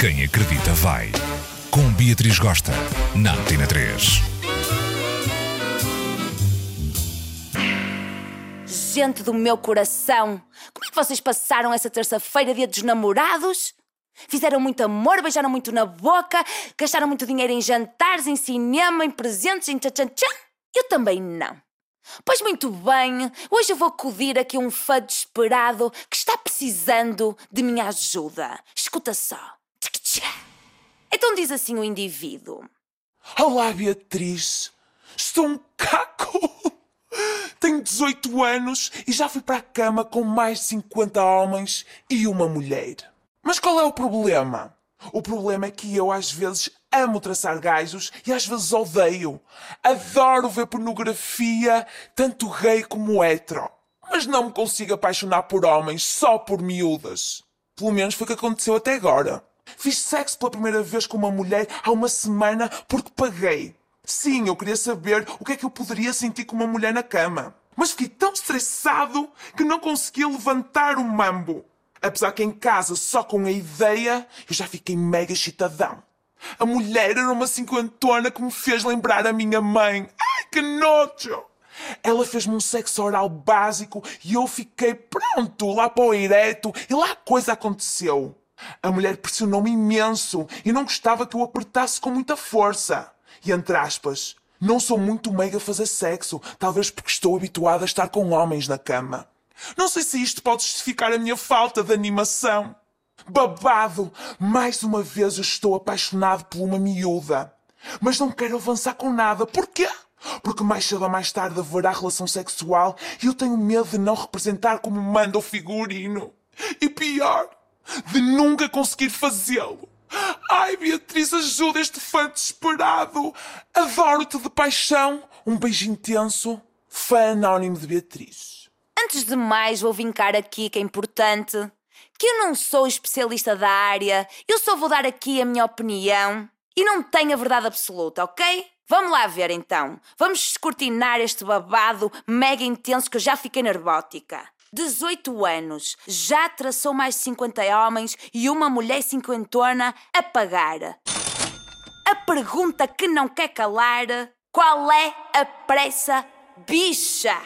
Quem acredita vai. Com Beatriz Gosta, na Antena 3. Gente do meu coração, como é que vocês passaram essa terça-feira, dia dos namorados? Fizeram muito amor, beijaram muito na boca, gastaram muito dinheiro em jantares, em cinema, em presentes, em tchan-tchan-tchan? Eu também não. Pois muito bem, hoje eu vou acudir aqui a um fã desesperado que está precisando de minha ajuda. Escuta só. Então diz assim o indivíduo. Olá, Beatriz. Estou um caco. Tenho 18 anos e já fui para a cama com mais de 50 homens e uma mulher. Mas qual é o problema? O problema é que eu às vezes amo traçar gajos e às vezes odeio. Adoro ver pornografia, tanto gay como hetero. Mas não me consigo apaixonar por homens só por miúdas. Pelo menos foi o que aconteceu até agora. Fiz sexo pela primeira vez com uma mulher há uma semana porque paguei. Sim, eu queria saber o que é que eu poderia sentir com uma mulher na cama. Mas fiquei tão estressado que não conseguia levantar o mambo. Apesar que em casa, só com a ideia, eu já fiquei mega excitadão. A mulher era uma cinquentona que me fez lembrar a minha mãe. Ai, que nojo! Ela fez-me um sexo oral básico e eu fiquei pronto lá para o ereto e lá a coisa aconteceu. A mulher pressionou-me imenso e não gostava que eu apertasse com muita força. E entre aspas, não sou muito meiga a fazer sexo, talvez porque estou habituada a estar com homens na cama. Não sei se isto pode justificar a minha falta de animação. Babado! Mais uma vez eu estou apaixonado por uma miúda. Mas não quero avançar com nada. Porquê? Porque mais cedo ou mais tarde haverá relação sexual e eu tenho medo de não representar como manda o figurino. E pior, de nunca conseguir fazê-lo. Ai, Beatriz, ajuda este fã desesperado. Adoro-te de paixão. Um beijo intenso. Fã anónimo de Beatriz. Antes de mais, vou vincar aqui que é importante que eu não sou especialista da área, eu só vou dar aqui a minha opinião e não tenho a verdade absoluta, ok? Vamos lá ver então. Vamos descortinar este babado mega intenso que eu já fiquei nervótica. 18 anos, já traçou mais de 50 homens e uma mulher cinquentona a pagar. A pergunta que não quer calar: qual é a pressa, bicha?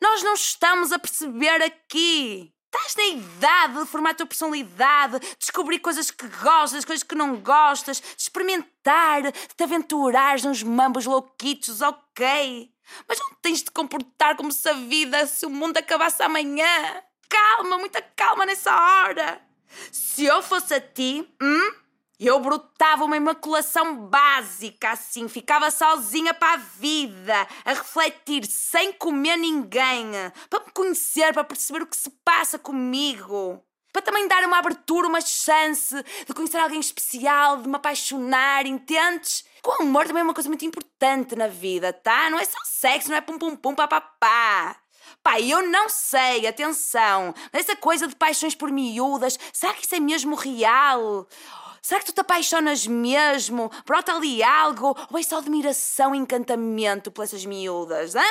Nós não estamos a perceber aqui. Estás na idade de formar a tua personalidade, descobrir coisas que gostas, coisas que não gostas, de experimentar, de te aventurares nos mambos louquitos, ok? Mas não tens de comportar como se a vida, se o mundo acabasse amanhã. Calma, muita calma nessa hora. Se eu fosse a ti, hum? Eu brotava uma imaculação básica, assim, ficava sozinha para a vida, a refletir, sem comer ninguém, para me conhecer, para perceber o que se passa comigo. Para também dar uma abertura, uma chance de conhecer alguém especial, de me apaixonar, entendes? Com amor também é uma coisa muito importante na vida, tá? Não é só sexo, não é pum pum pum pá pá pá. Pá, eu não sei, atenção, essa coisa de paixões por miúdas, será que isso é mesmo real? Será que tu te apaixonas mesmo? Brota ali algo? Ou é só admiração e encantamento por essas miúdas, hã?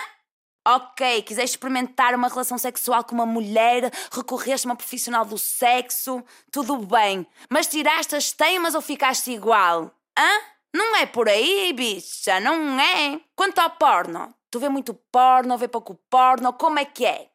Ok, quiseste experimentar uma relação sexual com uma mulher, recorreste a uma profissional do sexo, tudo bem. Mas tiraste as teimas ou ficaste igual? Hã? Não é por aí, bicha, não é? Quanto ao porno, tu vê muito porno, vê pouco porno, como é que é?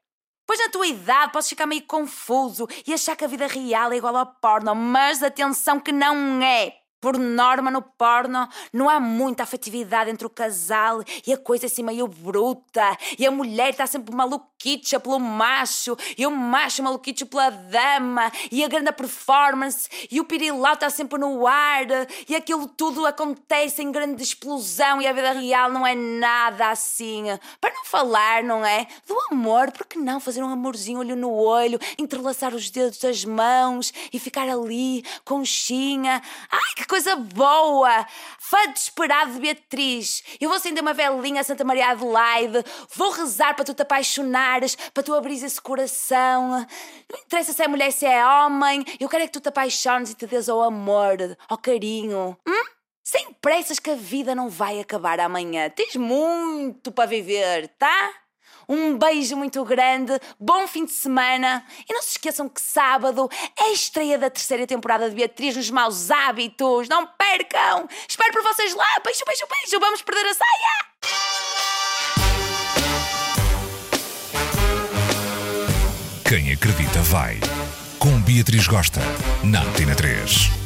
Pois na tua idade podes ficar meio confuso e achar que a vida real é igual ao porno, mas atenção que não é. Por norma, no porno, não há muita afetividade entre o casal e a coisa é assim meio bruta. E a mulher está sempre maluquicha pelo macho e o macho maluquicho pela dama e a grande performance e o pirilau está sempre no ar e aquilo tudo acontece em grande explosão e a vida real não é nada assim. Para não falar, não é? Do amor, por que não fazer um amorzinho olho no olho, entrelaçar os dedos das mãos e ficar ali, conchinha? Ai, que coisa boa! Fã desesperado de Beatriz. Eu vou acender uma velinha a Santa Maria Adelaide. Vou rezar para tu te apaixonares, para tu abrir esse coração. Não interessa se é mulher, se é homem. Eu quero é que tu te apaixones e te des ao amor, ao carinho. Hum? Sem pressas que a vida não vai acabar amanhã. Tens muito para viver, tá? Um beijo muito grande, bom fim de semana e não se esqueçam que sábado é a estreia da terceira temporada de Beatriz nos Maus Hábitos. Não percam! Espero por vocês lá! Beijo, beijo, beijo! Vamos perder a saia! Quem acredita vai. Com Beatriz Gosta, na Antena 3.